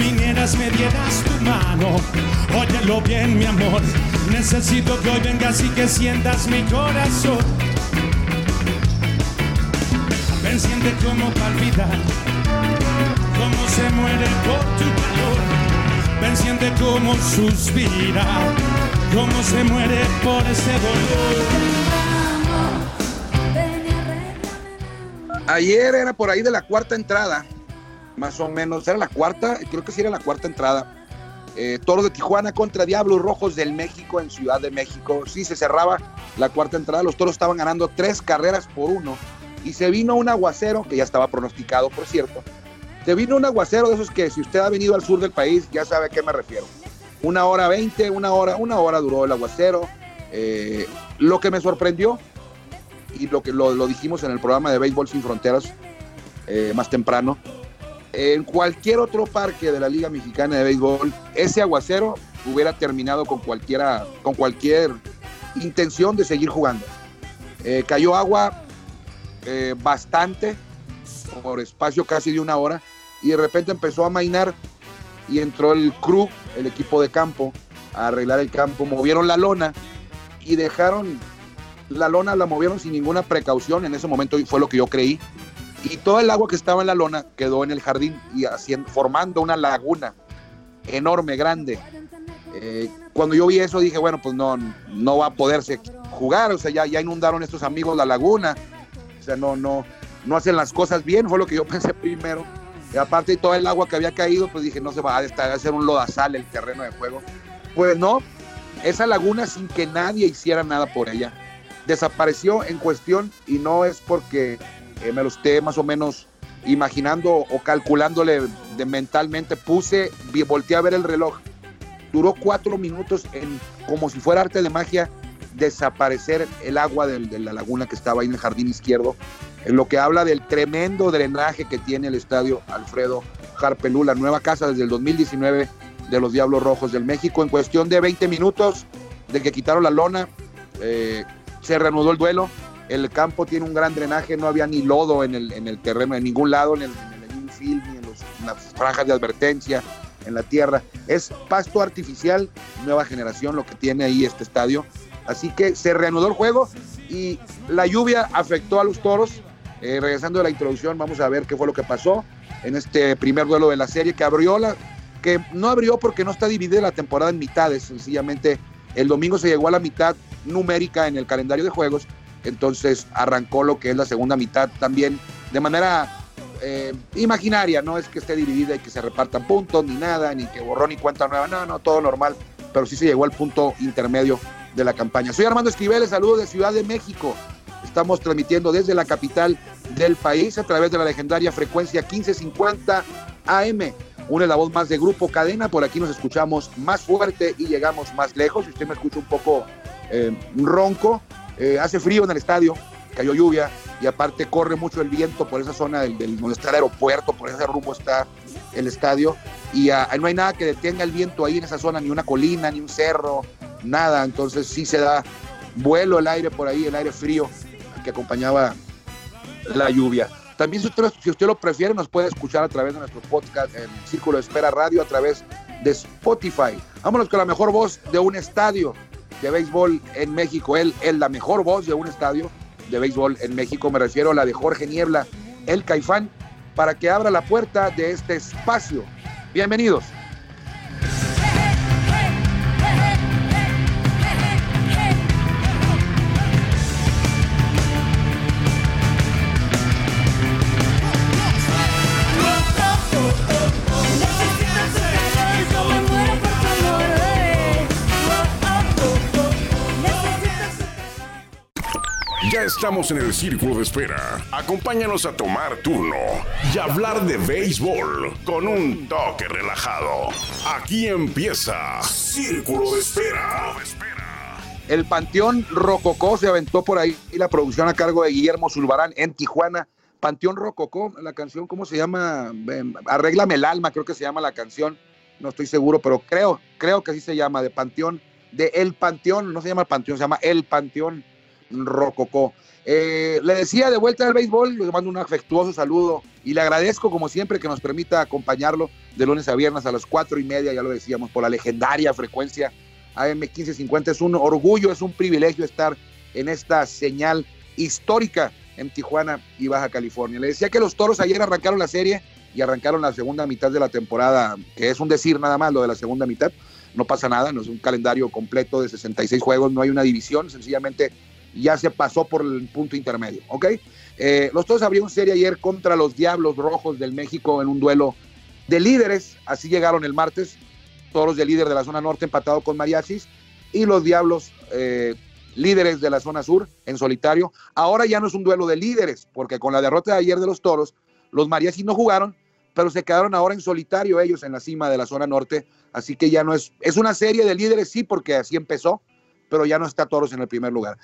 vinieras, me dieras tu mano. Óyelo bien, mi amor. Necesito que hoy vengas y que sientas mi corazón. Ven, siente cómo palpita, cómo se muere por tu calor. Ven, siente cómo suspira, cómo se muere por ese dolor. Ayer era por ahí de la cuarta entrada, más o menos, era la cuarta, creo que sí era la cuarta entrada. Eh, Toro de Tijuana contra Diablos Rojos del México en Ciudad de México. Sí, se cerraba la cuarta entrada, los toros estaban ganando tres carreras por uno y se vino un aguacero, que ya estaba pronosticado, por cierto. Se vino un aguacero de esos que si usted ha venido al sur del país ya sabe a qué me refiero. Una hora veinte, una hora, una hora duró el aguacero. Eh, lo que me sorprendió, y lo que lo, dijimos en el programa de Béisbol Sin Fronteras eh, más temprano, en cualquier otro parque de la Liga Mexicana de Béisbol, ese aguacero hubiera terminado con cualquiera, con cualquier intención de seguir jugando. Eh, cayó agua eh, bastante por espacio casi de una hora y de repente empezó a mainar y entró el crew, el equipo de campo, a arreglar el campo, movieron la lona y dejaron la lona, la movieron sin ninguna precaución, en ese momento fue lo que yo creí, y todo el agua que estaba en la lona quedó en el jardín y haciendo, formando una laguna enorme, grande. Eh, cuando yo vi eso dije, bueno, pues no, no va a poderse jugar, o sea, ya, ya inundaron estos amigos la laguna, o sea, no, no, no hacen las cosas bien, fue lo que yo pensé primero. Y aparte todo el agua que había caído, pues dije, no se va a hacer un lodazal el terreno de juego. Pues no, esa laguna sin que nadie hiciera nada por ella, desapareció en cuestión y no es porque eh, me lo esté más o menos imaginando o calculándole de mentalmente, puse, volteé a ver el reloj, duró cuatro minutos en, como si fuera arte de magia, desaparecer el agua de, la laguna que estaba ahí en el jardín izquierdo, en lo que habla del tremendo drenaje que tiene el estadio Alfredo Harpelú, la nueva casa desde el 2019 de los Diablos Rojos del México, en cuestión de 20 minutos de que quitaron la lona, eh, se reanudó el duelo, el campo tiene un gran drenaje, no había ni lodo en el, en el terreno, en ningún lado, en el, en el infield, ni en, los- las franjas de advertencia, en la tierra. Es pasto artificial, nueva generación, lo que tiene ahí este estadio. Así que se reanudó el juego y la lluvia afectó a los toros. Eh, regresando de la introducción, vamos a ver qué fue lo que pasó en este primer duelo de la serie que abrió la, que no abrió porque no está dividida la temporada en mitades, sencillamente el domingo se llegó a la mitad numérica en el calendario de juegos, entonces arrancó lo que es la segunda mitad también de manera eh, imaginaria, no es que esté dividida y que se repartan puntos ni nada, ni que borrón y cuenta nueva, no, no, todo normal, pero sí se llegó al punto intermedio de la campaña. Soy Armando Esquivel, saludos de Ciudad de México. Estamos transmitiendo desde la capital del país a través de la legendaria frecuencia 1550 AM. Une la voz más de Grupo Cadena, por aquí nos escuchamos más fuerte y llegamos más lejos. Si usted me escucha un poco eh, ronco, eh, hace frío en el estadio, cayó lluvia y aparte corre mucho el viento por esa zona del, del- donde está el aeropuerto, por ese rumbo está el estadio y ah, no hay nada que detenga el viento ahí en esa zona, ni una colina, ni un cerro, nada. Entonces sí se da vuelo el aire por ahí, el aire frío que acompañaba la lluvia. También si usted, lo prefiere nos puede escuchar a través de nuestro podcast en Círculo de Espera Radio, a través de Spotify. Vámonos con la mejor voz de un estadio de béisbol en México. Él es la mejor voz de un estadio de béisbol en México. Me refiero a la de Jorge Niebla, el Caifán, para que abra la puerta de este espacio. Bienvenidos. Estamos en el círculo de espera. Acompáñanos a tomar turno y hablar de béisbol con un toque relajado. Aquí empieza Círculo de Espera. El Panteón Rococó se aventó por ahí y la producción a cargo de Guillermo Zulbarán en Tijuana. Panteón Rococó, la canción, ¿cómo se llama? Arréglame el alma, creo que se llama la canción. No estoy seguro, pero creo, creo que así se llama, de Panteón, de El Panteón, no se llama Panteón, se llama El Panteón Rococó. Eh, le decía de vuelta al béisbol, le mando un afectuoso saludo y le agradezco como siempre que nos permita acompañarlo de lunes a viernes a las cuatro y media, ya lo decíamos, por la legendaria frecuencia AM1550. Es un orgullo, es un privilegio estar en esta señal histórica en Tijuana y Baja California. Le decía que los toros ayer arrancaron la serie y arrancaron la segunda mitad de la temporada, que es un decir nada más lo de la segunda mitad. No pasa nada, no es un calendario completo de 66 juegos, no hay una división, sencillamente ya se pasó por el punto intermedio, ¿ok? Eh, los toros abrieron serie ayer contra los Diablos Rojos del México en un duelo de líderes, así llegaron el martes, toros de líder de la zona norte empatado con Mariachis y los Diablos eh, líderes de la zona sur en solitario. Ahora ya no es un duelo de líderes, porque con la derrota de ayer de los toros, los Mariachis no jugaron, pero se quedaron ahora en solitario ellos en la cima de la zona norte, así que ya no es, es una serie de líderes, sí, porque así empezó, pero ya no está toros en el primer lugar.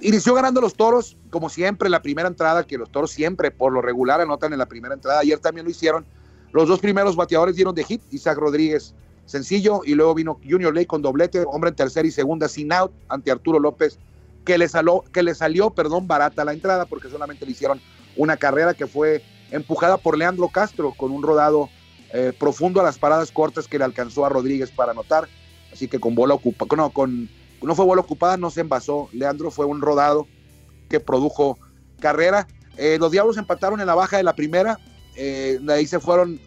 Inició ganando los toros, como siempre, la primera entrada, que los toros siempre por lo regular anotan en la primera entrada. Ayer también lo hicieron. Los dos primeros bateadores dieron de hit, Isaac Rodríguez sencillo, y luego vino Junior Lake con doblete, hombre en tercera y segunda sin out ante Arturo López, que le, salió, que le salió, perdón, barata la entrada, porque solamente le hicieron una carrera que fue empujada por Leandro Castro con un rodado eh, profundo a las paradas cortas que le alcanzó a Rodríguez para anotar. Así que con bola ocupada, no, con no fue bola ocupada, no se envasó. Leandro fue un rodado que produjo carrera. Eh, los Diablos empataron en la baja de la primera, eh, ahí se fueron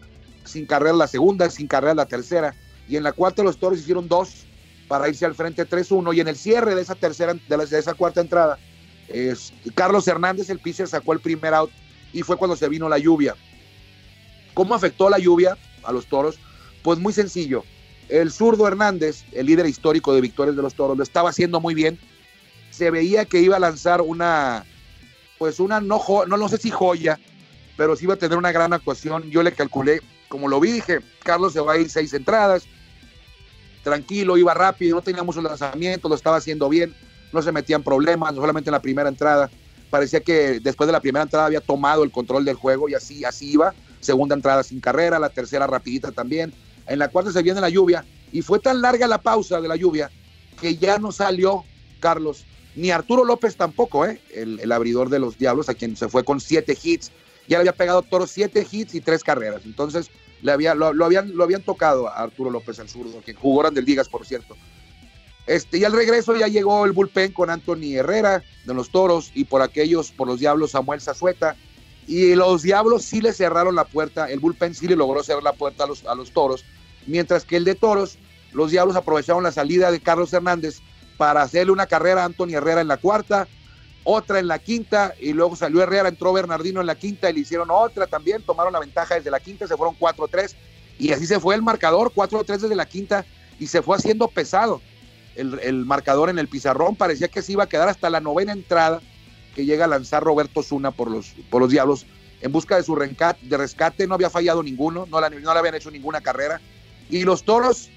sin carrera la segunda, sin carrera la tercera, y en la cuarta los Toros hicieron dos para irse al frente 3-1, y en el cierre de esa tercera, de, esa cuarta entrada, Carlos Hernández, el pitcher, sacó el primer out, y fue cuando se vino la lluvia. ¿Cómo afectó la lluvia a los Toros? Pues muy sencillo, el zurdo Hernández, el líder histórico de victorias de los toros, lo estaba haciendo muy bien. Se veía que iba a lanzar una, pues una, no, no, no sé si joya, pero sí iba a tener una gran actuación. Yo le calculé, como lo vi, dije, Carlos se va a ir seis entradas, tranquilo, iba rápido, no tenía muchos lanzamientos, lo estaba haciendo bien, no se metían problemas, solamente en la primera entrada. Parecía que después de la primera entrada había tomado el control del juego y así, así iba. Segunda entrada sin carrera, la tercera rapidita también en la cuarta se viene la lluvia y fue tan larga la pausa de la lluvia que ya no salió Carlos, ni Arturo López tampoco, ¿eh? el, abridor de los Diablos, a quien se fue con siete hits. Ya le había pegado Toro siete hits y tres carreras. Entonces le había, lo, habían, lo habían tocado a Arturo López el zurdo, que jugó Grandes Ligas, por cierto. Este, y al regreso ya llegó el bullpen con Anthony Herrera de los Toros y por aquellos, por los Diablos, Samuel Zazueta. Y los Diablos sí le cerraron la puerta, el bullpen sí le logró cerrar la puerta a los, a los Toros mientras que el de Toros, los Diablos aprovecharon la salida de Carlos Hernández para hacerle una carrera a Antonio Herrera en la cuarta, otra en la quinta, y luego salió Herrera, entró Bernardino en la quinta y le hicieron otra también, tomaron la ventaja desde la quinta, se fueron 4-3, y así se fue el marcador, 4-3 desde la quinta, y se fue haciendo pesado el, marcador en el pizarrón, parecía que se iba a quedar hasta la novena entrada que llega a lanzar Roberto Zuna por los, por los Diablos en busca de su de rescate, no había fallado ninguno, no, no le habían hecho ninguna carrera, y los toros,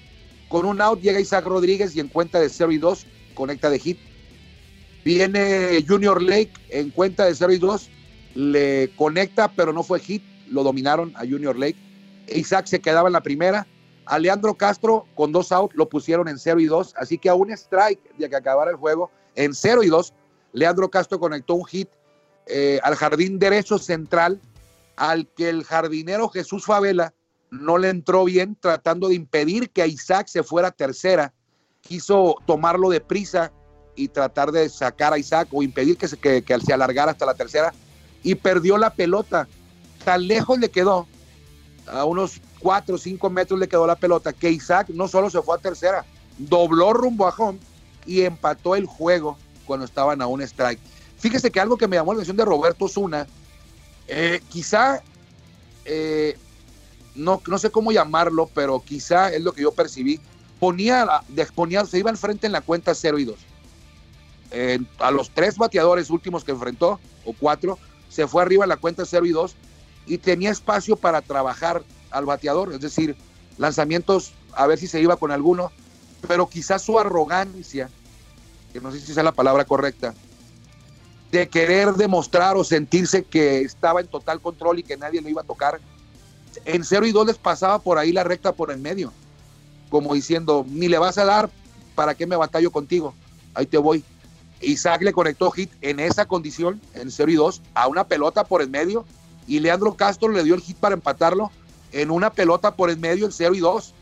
con un out, llega Isaac Rodríguez y en cuenta de 0 y 2, conecta de hit. Viene Junior Lake en cuenta de 0 y 2, le conecta, pero no fue hit, lo dominaron a Junior Lake. Isaac se quedaba en la primera. A Leandro Castro con dos outs lo pusieron en 0 y 2, así que a un strike de que acabara el juego, en 0 y 2, Leandro Castro conectó un hit eh, al jardín derecho central, al que el jardinero Jesús Favela no le entró bien tratando de impedir que Isaac se fuera tercera. Quiso tomarlo de prisa y tratar de sacar a Isaac o impedir que se, que, se alargara hasta la tercera y perdió la pelota. Tan lejos le quedó, a unos 4 o 5 metros le quedó la pelota, que Isaac no solo se fue a tercera, dobló rumbo a home y empató el juego cuando estaban a un strike. Fíjese que algo que me llamó la atención de Roberto Zuna, eh, quizá eh, no, no sé cómo llamarlo, pero quizá es lo que yo percibí, ponía, ponía se iba al frente en la cuenta 0 y 2. a los tres bateadores últimos que enfrentó, o cuatro, se fue arriba en la cuenta 0 y 2 y tenía espacio para trabajar al bateador, es decir, lanzamientos a ver si se iba con alguno, pero quizás su arrogancia no sé si es la palabra correcta, de querer demostrar o sentirse que estaba en total control y que nadie le iba a tocar. En 0 y 2 les pasaba por ahí la recta por el medio, como diciendo, ni le vas a dar, ¿para qué me batallo contigo? Ahí te voy. Isaac le conectó hit en esa condición, en 0 y 2, a una pelota por el medio, y Leandro Castro le dio el hit para empatarlo en una pelota por el medio, en 0 y 2.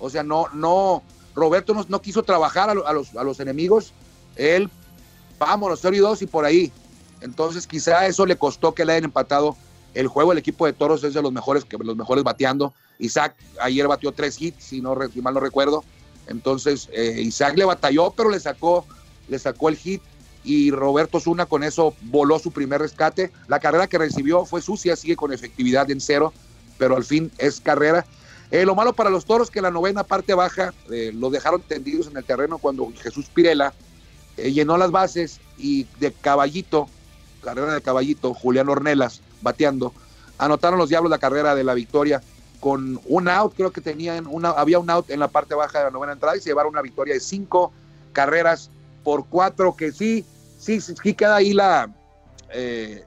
O sea, no, no, Roberto no, no quiso trabajar los, a los enemigos, él vámonos, 0 y 2 y por ahí. Entonces quizá eso le costó que le hayan empatado el juego. El equipo de Toros es de los mejores, los mejores bateando. Isaac ayer batió tres hits, si, no, mal no recuerdo. Entonces eh, Isaac le batalló, pero le sacó, le sacó el hit y Roberto Zuna con eso voló su primer rescate. La carrera que recibió fue sucia, sigue con efectividad en cero, pero al fin es carrera. Eh, lo malo para los toros que la novena parte baja eh, lo dejaron tendidos en el terreno cuando Jesús Pirela eh, llenó las bases y de caballito, carrera de caballito, Julián Ornelas bateando, anotaron los Diablos la carrera de la victoria con un out, creo que tenían, una, había un out en la parte baja de la novena entrada y se llevaron una victoria de cinco carreras por cuatro, que sí, sí, sí queda ahí la, eh,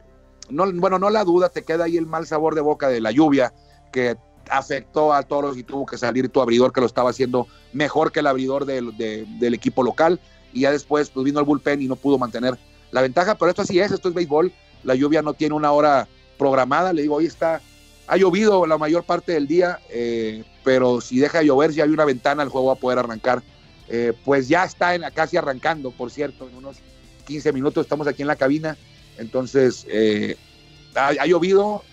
no, bueno, no la duda, te queda ahí el mal sabor de boca de la lluvia que afectó a Toros y tuvo que salir tu abridor que lo estaba haciendo mejor que el abridor del, del equipo local y ya después pues vino el bullpen y no pudo mantener la ventaja, pero esto así es, esto es béisbol, la lluvia no tiene una hora programada, le digo, hoy está, ha llovido la mayor parte del día, eh, pero si deja de llover, si hay una ventana, el juego va a poder arrancar. Eh, pues ya está en, casi arrancando, por cierto, en unos 15 minutos estamos aquí en la cabina, entonces eh, ha, llovido,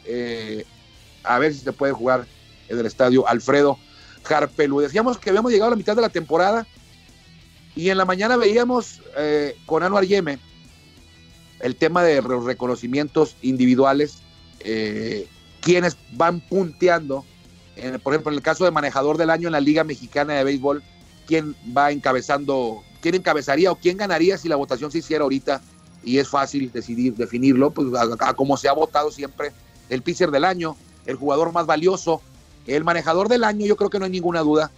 a ver si se puede jugar en el estadio Alfredo Jarpelu. Decíamos que habíamos llegado a la mitad de la temporada, y en la mañana veíamos eh, con Anuar Yeme el tema de los reconocimientos individuales, eh, quienes van punteando, por ejemplo, en el caso de manejador del año en la Liga Mexicana de Béisbol, quién va encabezando, quién encabezaría o quién ganaría si la votación se hiciera ahorita, y es fácil decidir, definirlo, pues a, como se ha votado siempre, el pitcher del año, el jugador más valioso, el manejador del año, yo creo que no hay ninguna duda,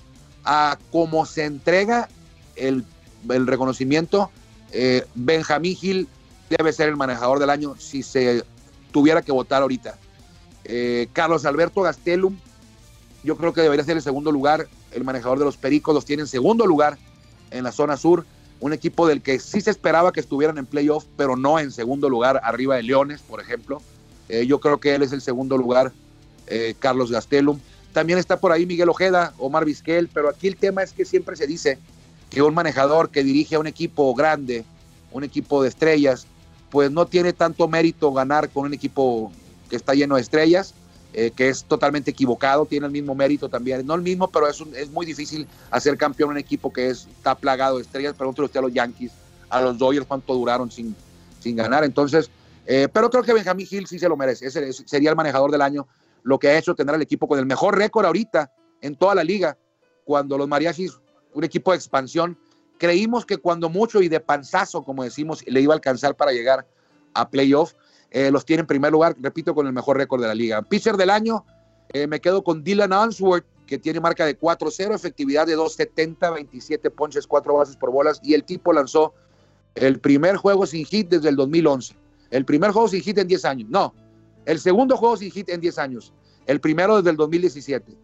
a cómo se entrega el, reconocimiento. Eh, Benjamín Gil debe ser el manejador del año si se tuviera que votar ahorita. Eh, Carlos Alberto Gastelum, yo creo que debería ser el segundo lugar. El manejador de los Pericos los tiene en segundo lugar en la zona sur. Un equipo del que sí se esperaba que estuvieran en playoff, pero no en segundo lugar, arriba de Leones, por ejemplo. Eh, yo creo que él es el segundo lugar, Carlos Gastelum. También está por ahí Miguel Ojeda, Omar Vizquel, pero aquí el tema es que siempre se dice que un manejador que dirige a un equipo grande, un equipo de estrellas, pues no tiene tanto mérito ganar con un equipo que está lleno de estrellas, eh, que es totalmente equivocado, tiene el mismo mérito también, no el mismo, pero es, es muy difícil hacer campeón un equipo que es, está plagado de estrellas, pregúntale usted a los Yankees, a los Dodgers cuánto duraron sin, sin ganar, entonces, eh, pero creo que Benjamín Hill sí se lo merece, ese sería el manejador del año, lo que ha hecho tener al equipo con el mejor récord ahorita en toda la liga, cuando los mariachis un equipo de expansión. Creímos que cuando mucho y de panzazo, como decimos, le iba a alcanzar para llegar a playoff. Eh, los tiene en primer lugar, repito, con el mejor récord de la liga. Pitcher del año, eh, me quedo con Dylan Answorth, que tiene marca de 4-0, efectividad de 2.70, 27 ponches, 4 bases por bolas, y el tipo lanzó el primer juego sin hit desde el 2011. El primer juego sin hit en 10 años. No, el segundo juego sin hit en 10 años. El primero desde el 2017.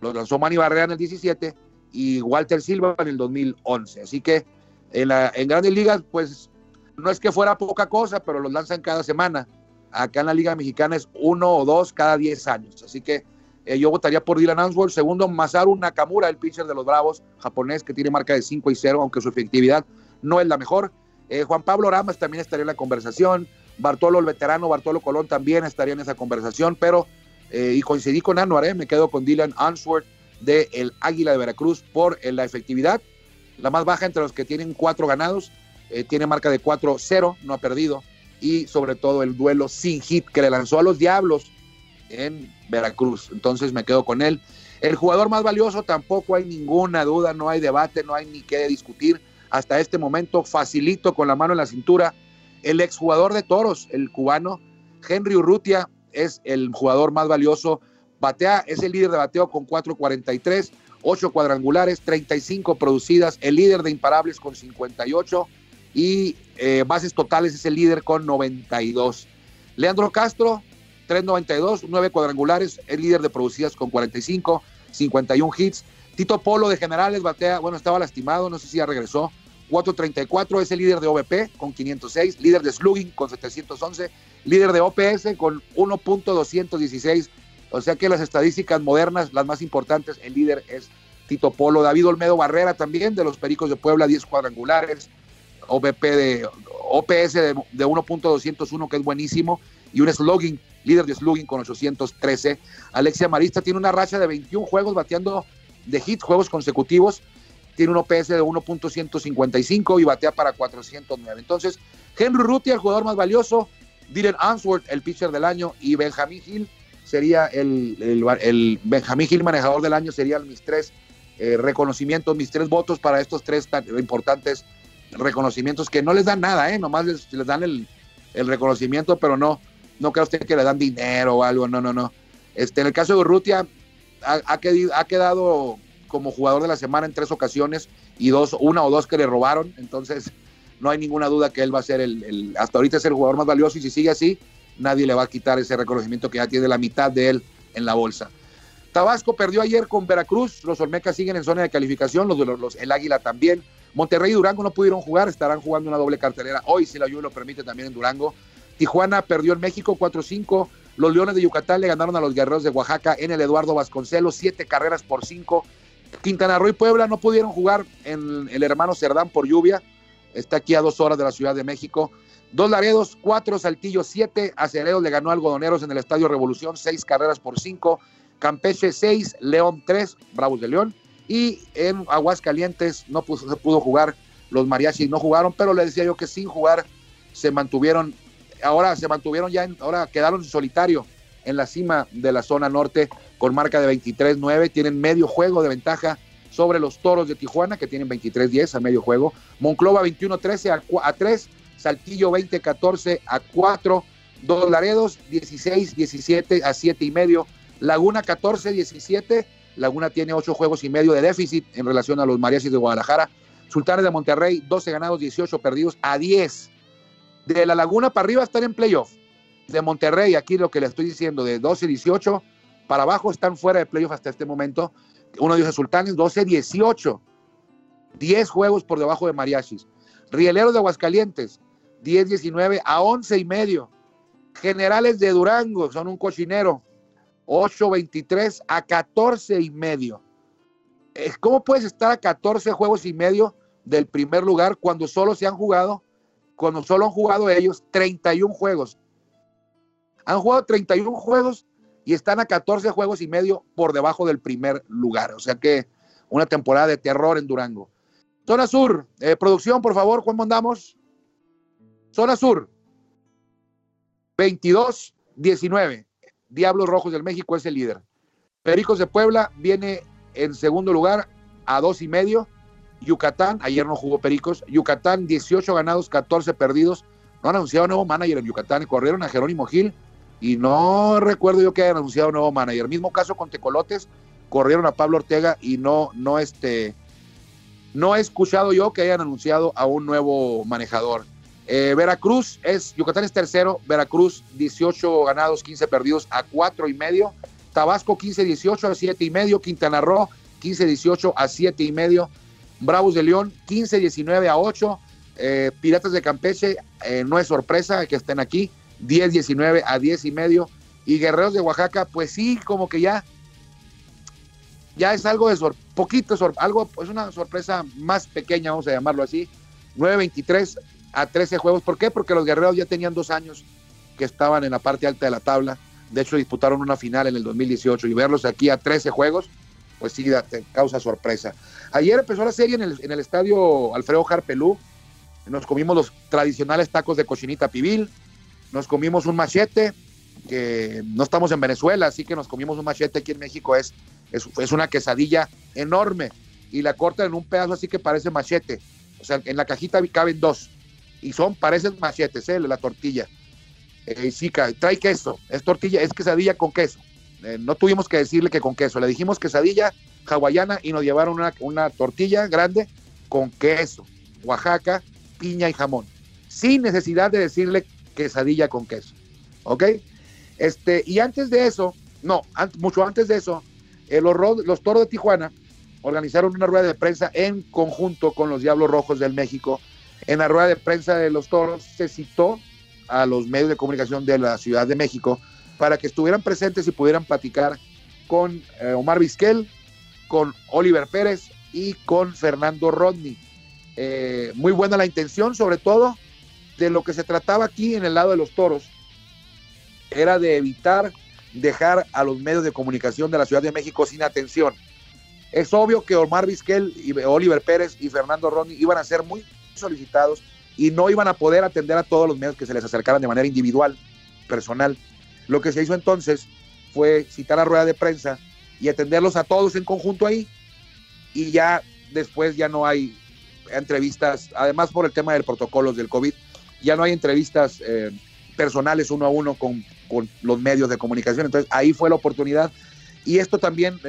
Lo lanzó Manny Barrera en el 17 y Walter Silva en el 2011. Así que en, la, en grandes ligas, pues no es que fuera poca cosa, pero los lanzan cada semana. Acá en la Liga Mexicana es uno o dos cada 10 años. Así que eh, yo votaría por Dylan Answorth. Segundo, Masaru Nakamura, el pitcher de los Bravos, japonés, que tiene marca de 5 y 0, aunque su efectividad no es la mejor. Eh, Juan Pablo Ramas también estaría en la conversación. Bartolo, el veterano, Bartolo Colón también estaría en esa conversación, pero, eh, y coincidí con Anuar, me quedo con Dylan Answorth del el Águila de Veracruz por eh, la efectividad. La más baja entre los que tienen cuatro ganados, eh, tiene marca de 4-0, no ha perdido. Y sobre todo el duelo sin hit que le lanzó a los Diablos en Veracruz. Entonces me quedo con él. El jugador más valioso tampoco hay ninguna duda, no hay debate, no hay ni qué discutir. Hasta este momento, facilito con la mano en la cintura. El exjugador de toros, el cubano, Henry Urrutia, es el jugador más valioso Batea es el líder de bateo con 4.43, 8 cuadrangulares, 35 producidas, el líder de imparables con 58 y eh, bases totales es el líder con 92. Leandro Castro, 392, 9 cuadrangulares, es líder de producidas con 45, 51 hits. Tito Polo de Generales batea, bueno, estaba lastimado, no sé si ya regresó. 434 es el líder de OVP con 506, líder de slugging con 711, líder de OPS con 1.216. O sea que las estadísticas modernas, las más importantes, el líder es Tito Polo. David Olmedo Barrera también de los Pericos de Puebla, 10 cuadrangulares, OVP de OPS de, de 1.201 que es buenísimo y un slugging, líder de slugging con 813. Alexia Marista tiene una racha de 21 juegos bateando de hit, juegos consecutivos tiene un OPS de 1.155 y batea para 409. Entonces, Henry Ruti, el jugador más valioso, Dylan Answorth, el pitcher del año, y Benjamín Hill sería el, el, Benjamín Hill, manejador del año, serían mis tres eh, reconocimientos, mis tres votos para estos tres tan importantes reconocimientos que no les dan nada, ¿eh? nomás les, dan el, el, reconocimiento, pero no, no creo usted que le dan dinero o algo, no, no, no. Este, en el caso de Urrutia, ha, quedado, como jugador de la semana en tres ocasiones y dos, una o dos que le robaron. Entonces, no hay ninguna duda que él va a ser el, hasta ahorita es el jugador más valioso y si sigue así, nadie le va a quitar ese reconocimiento que ya tiene la mitad de él en la bolsa. Tabasco perdió ayer con Veracruz, los Olmecas siguen en zona de calificación, los, los, los el Águila también. Monterrey y Durango no pudieron jugar, estarán jugando una doble cartelera hoy, si la lluvia lo permite, también en Durango. Tijuana perdió en México 4-5. Los Leones de Yucatán le ganaron a los Guerreros de Oaxaca en el Eduardo Vasconcelos, siete carreras por cinco. Quintana Roo y Puebla no pudieron jugar en el hermano Cerdán por lluvia. Está aquí a dos horas de la Ciudad de México. Dos Laredos, cuatro Saltillo, siete. Acereros le ganó a Algodoneros en el Estadio Revolución, seis carreras por cinco. Campeche, seis. León, tres. Bravos de León. Y en Aguascalientes no pudo, pudo jugar. Los mariachis no jugaron, pero le decía yo que sin jugar se mantuvieron. Ahora se mantuvieron ya, en, ahora quedaron en solitario en la cima de la zona norte con marca de 23-9. Tienen medio juego de ventaja sobre los toros de Tijuana, que tienen 23-10 a medio juego. Monclova 21-13 a, 3. Saltillo 20-14 a 4. Dos Laredos 16-17 a 7 y medio. Laguna 14-17. Laguna tiene 8 juegos y medio de déficit en relación a los Mariachis de Guadalajara. Sultanes de Monterrey, 12 ganados, 18 perdidos a 10. De la Laguna para arriba están en playoff. De Monterrey, aquí lo que le estoy diciendo, de 12-18 para abajo están fuera de playoff hasta este momento. Uno dice Sultanes, 12-18. 10 juegos por debajo de Mariachis. Rieleros de Aguascalientes, 10-19 a 11 y medio. Generales de Durango, son un cochinero, 8-23 a 14 y medio. ¿Cómo puedes estar a 14 juegos y medio del primer lugar cuando solo se han jugado, cuando solo han jugado ellos 31 juegos? Han jugado 31 juegos y están a 14 juegos y medio por debajo del primer lugar. O sea que una temporada de terror en Durango. Zona Sur, eh, producción, por favor, ¿cómo andamos? Zona Sur, 22-19. Diablos Rojos del México es el líder. Pericos de Puebla viene en segundo lugar a dos y medio. Yucatán, ayer no jugó Pericos. Yucatán, 18 ganados, 14 perdidos. No han anunciado nuevo manager en Yucatán. Corrieron a Jerónimo Gil y no recuerdo yo que hayan anunciado un nuevo manager. Mismo caso con Tecolotes, corrieron a Pablo Ortega y no, no, este, no he escuchado yo que hayan anunciado a un nuevo manejador. Eh, Veracruz es, Yucatán es tercero, Veracruz 18 ganados, 15 perdidos a 4 y medio, Tabasco 15-18 a 7 y medio, Quintana Roo 15-18 a 7 y medio, Bravos de León 15-19 a 8, eh, Piratas de Campeche, eh, no es sorpresa que estén aquí, 10-19 a 10 y medio. Y Guerreros de Oaxaca, pues sí, como que ya, ya es algo de sor poquito, sor algo, es una sorpresa más pequeña, vamos a llamarlo así. 9-23 a 13 juegos. ¿Por qué? Porque los Guerreros ya tenían dos años que estaban en la parte alta de la tabla. De hecho, disputaron una final en el 2018 y verlos aquí a 13 juegos, pues sí, te causa sorpresa. Ayer empezó la serie en el, estadio Alfredo Harpelú. Nos comimos los tradicionales tacos de cochinita pibil, nos comimos un machete, que no estamos en Venezuela, así que nos comimos un machete aquí en México, es, es, es una quesadilla enorme y la cortan en un pedazo así que parece machete. O sea, en la cajita caben dos y son, parecen machetes, ¿eh? la tortilla. Eh, sí, trae queso, es tortilla, es quesadilla con queso. Eh, no tuvimos que decirle que con queso, le dijimos quesadilla hawaiana y nos llevaron una, una tortilla grande con queso. Oaxaca, piña y jamón, sin necesidad de decirle quesadilla con queso. ¿Ok? Este, y antes de eso, no, mucho antes de eso, eh, los, los Toros de Tijuana organizaron una rueda de prensa en conjunto con los Diablos Rojos del México. En la rueda de prensa de los Toros se citó a los medios de comunicación de la Ciudad de México para que estuvieran presentes y pudieran platicar con eh, Omar Vizquel, con Oliver Pérez y con Fernando Rodney. Eh, muy buena la intención, sobre todo de lo que se trataba aquí en el lado de los toros, era de evitar dejar a los medios de comunicación de la Ciudad de México sin atención. Es obvio que Omar Vizquel, Oliver Pérez y Fernando Rodney iban a ser muy solicitados y no iban a poder atender a todos los medios que se les acercaran de manera individual, personal. Lo que se hizo entonces fue citar a rueda de prensa y atenderlos a todos en conjunto ahí y ya después ya no hay entrevistas, además por el tema del protocolo del COVID, ya no hay entrevistas eh, personales uno a uno con, los medios de comunicación. Entonces ahí fue la oportunidad. Y esto también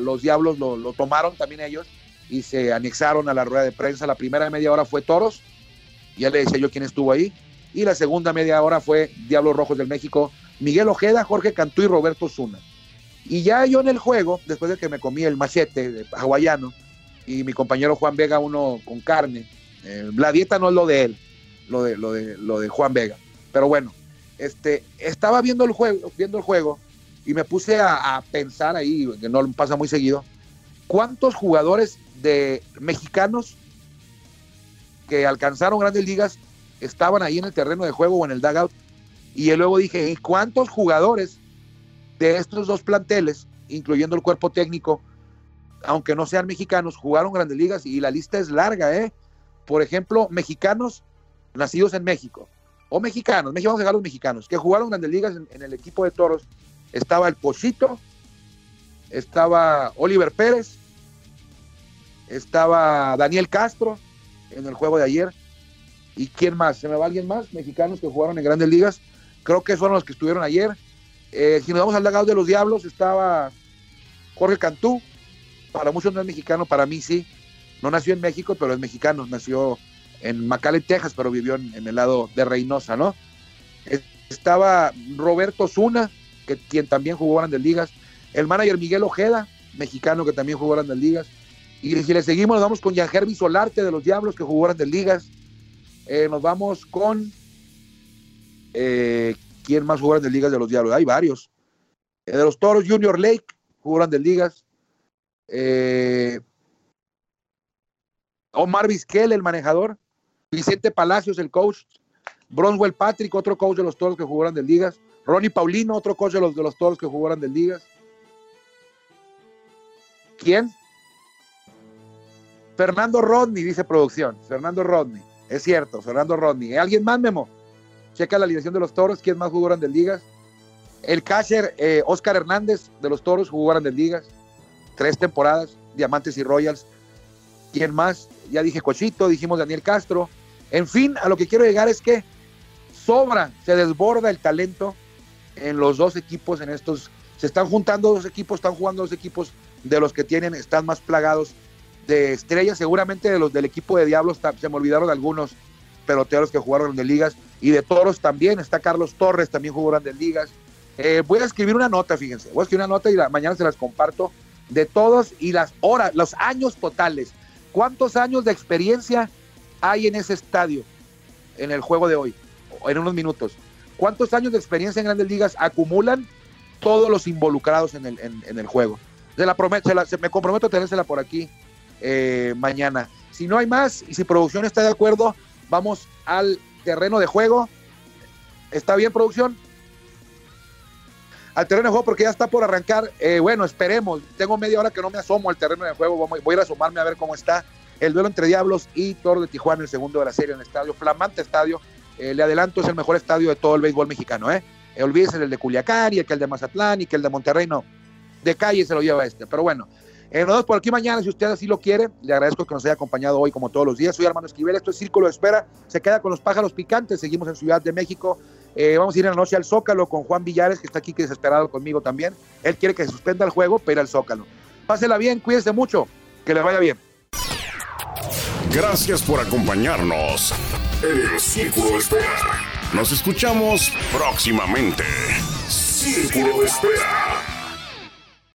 los Diablos lo, lo, tomaron también ellos y se anexaron a la rueda de prensa. La primera media hora fue Toros, ya le decía yo quién estuvo ahí. Y la segunda media hora fue Diablos Rojos del México, Miguel Ojeda, Jorge Cantú y Roberto Zuna. Y ya yo en el juego, después de que me comí el machete hawaiano y mi compañero Juan Vega uno con carne, eh, la dieta no es lo de él, lo de, lo de, lo de Juan Vega. Pero bueno, este, estaba viendo el juego, viendo el juego y me puse a, pensar ahí, que no pasa muy seguido, cuántos jugadores de mexicanos que alcanzaron grandes ligas estaban ahí en el terreno de juego o en el dugout. Y luego dije, ¿y cuántos jugadores de estos dos planteles, incluyendo el cuerpo técnico, aunque no sean mexicanos, jugaron grandes ligas? Y la lista es larga, ¿eh? Por ejemplo, mexicanos nacidos en México, o mexicanos, vamos a los mexicanos, que jugaron grandes ligas en, el equipo de toros. Estaba el Pochito, estaba Oliver Pérez, estaba Daniel Castro en el juego de ayer. ¿Y quién más? ¿Se me va alguien más? Mexicanos que jugaron en grandes ligas. Creo que fueron los que estuvieron ayer. Eh, si nos vamos al legado de los Diablos, estaba Jorge Cantú. Para muchos no es mexicano, para mí sí. No nació en México, pero es mexicano. Nació en McAllen, Texas, pero vivió en, el lado de Reynosa, ¿no? Estaba Roberto Zuna, que quien también jugó Grandes Ligas. El manager Miguel Ojeda, mexicano que también jugó Grandes Ligas. Y si le seguimos, nos vamos con Jan Solarte de los Diablos, que jugó Grandes Ligas. Eh, nos vamos con. Eh, ¿Quién más jugó Grandes Ligas de los Diablos? Hay varios. Eh, de los Toros, Junior Lake, jugó Grandes Ligas. Omar Vizquel, el manejador. Vicente Palacios, el coach. Bronwell Patrick, otro coach de los Toros que jugó Grandes Ligas. Ronnie Paulino, otro coach de los, de los Toros que jugó Grandes Ligas. ¿Quién? Fernando Rodney, dice producción. Fernando Rodney. Es cierto, Fernando Rodney. ¿Alguien más, Memo? Checa la alineación de los toros. ¿Quién más jugó Grandes Ligas? El catcher eh, Oscar Hernández de los toros jugó Grandes Ligas. Tres temporadas, Diamantes y Royals. ¿Quién más? Ya dije Cochito, dijimos Daniel Castro. En fin, a lo que quiero llegar es que sobra, se desborda el talento en los dos equipos, en estos. Se están juntando dos equipos, están jugando dos equipos de los que tienen, están más plagados de estrellas, seguramente de los del equipo de Diablos, se me olvidaron algunos peloteros que jugaron en ligas, y de toros también, está Carlos Torres, también jugó grandes ligas. Eh, voy a escribir una nota, fíjense, voy a escribir una nota y mañana se las comparto de todos y las horas, los años totales. ¿Cuántos años de experiencia hay en ese estadio, en el juego de hoy, en unos minutos? ¿Cuántos años de experiencia en grandes ligas acumulan todos los involucrados en el, en, el juego? Se la prometo, se me comprometo a tenérsela por aquí eh, mañana. Si no hay más y si producción está de acuerdo, vamos al terreno de juego. ¿Está bien, producción? Al terreno de juego porque ya está por arrancar. Eh, bueno, esperemos. Tengo media hora que no me asomo al terreno de juego. Voy a ir a asomarme a ver cómo está el duelo entre Diablos y Toro de Tijuana, el segundo de la serie en el estadio. Flamante estadio. Eh, le adelanto, es el mejor estadio de todo el béisbol mexicano. ¿eh? olvídese el de Culiacán y el que el de Mazatlán y que el de Monterrey. No, de calle se lo lleva este. Pero bueno, eh, nos vemos por aquí mañana, si usted así lo quiere. Le agradezco que nos haya acompañado hoy, como todos los días. Soy Armando Esquivel, esto es Círculo de Espera. Se queda con los pájaros picantes. Seguimos en Ciudad de México. Eh, vamos a ir en la noche al Zócalo con Juan Villares, que está aquí desesperado conmigo también. Él quiere que se suspenda el juego, pero al Zócalo. Pásela bien, cuídese mucho, que le vaya bien. Gracias por acompañarnos en el Círculo de Espera. Nos escuchamos próximamente. Círculo de Espera.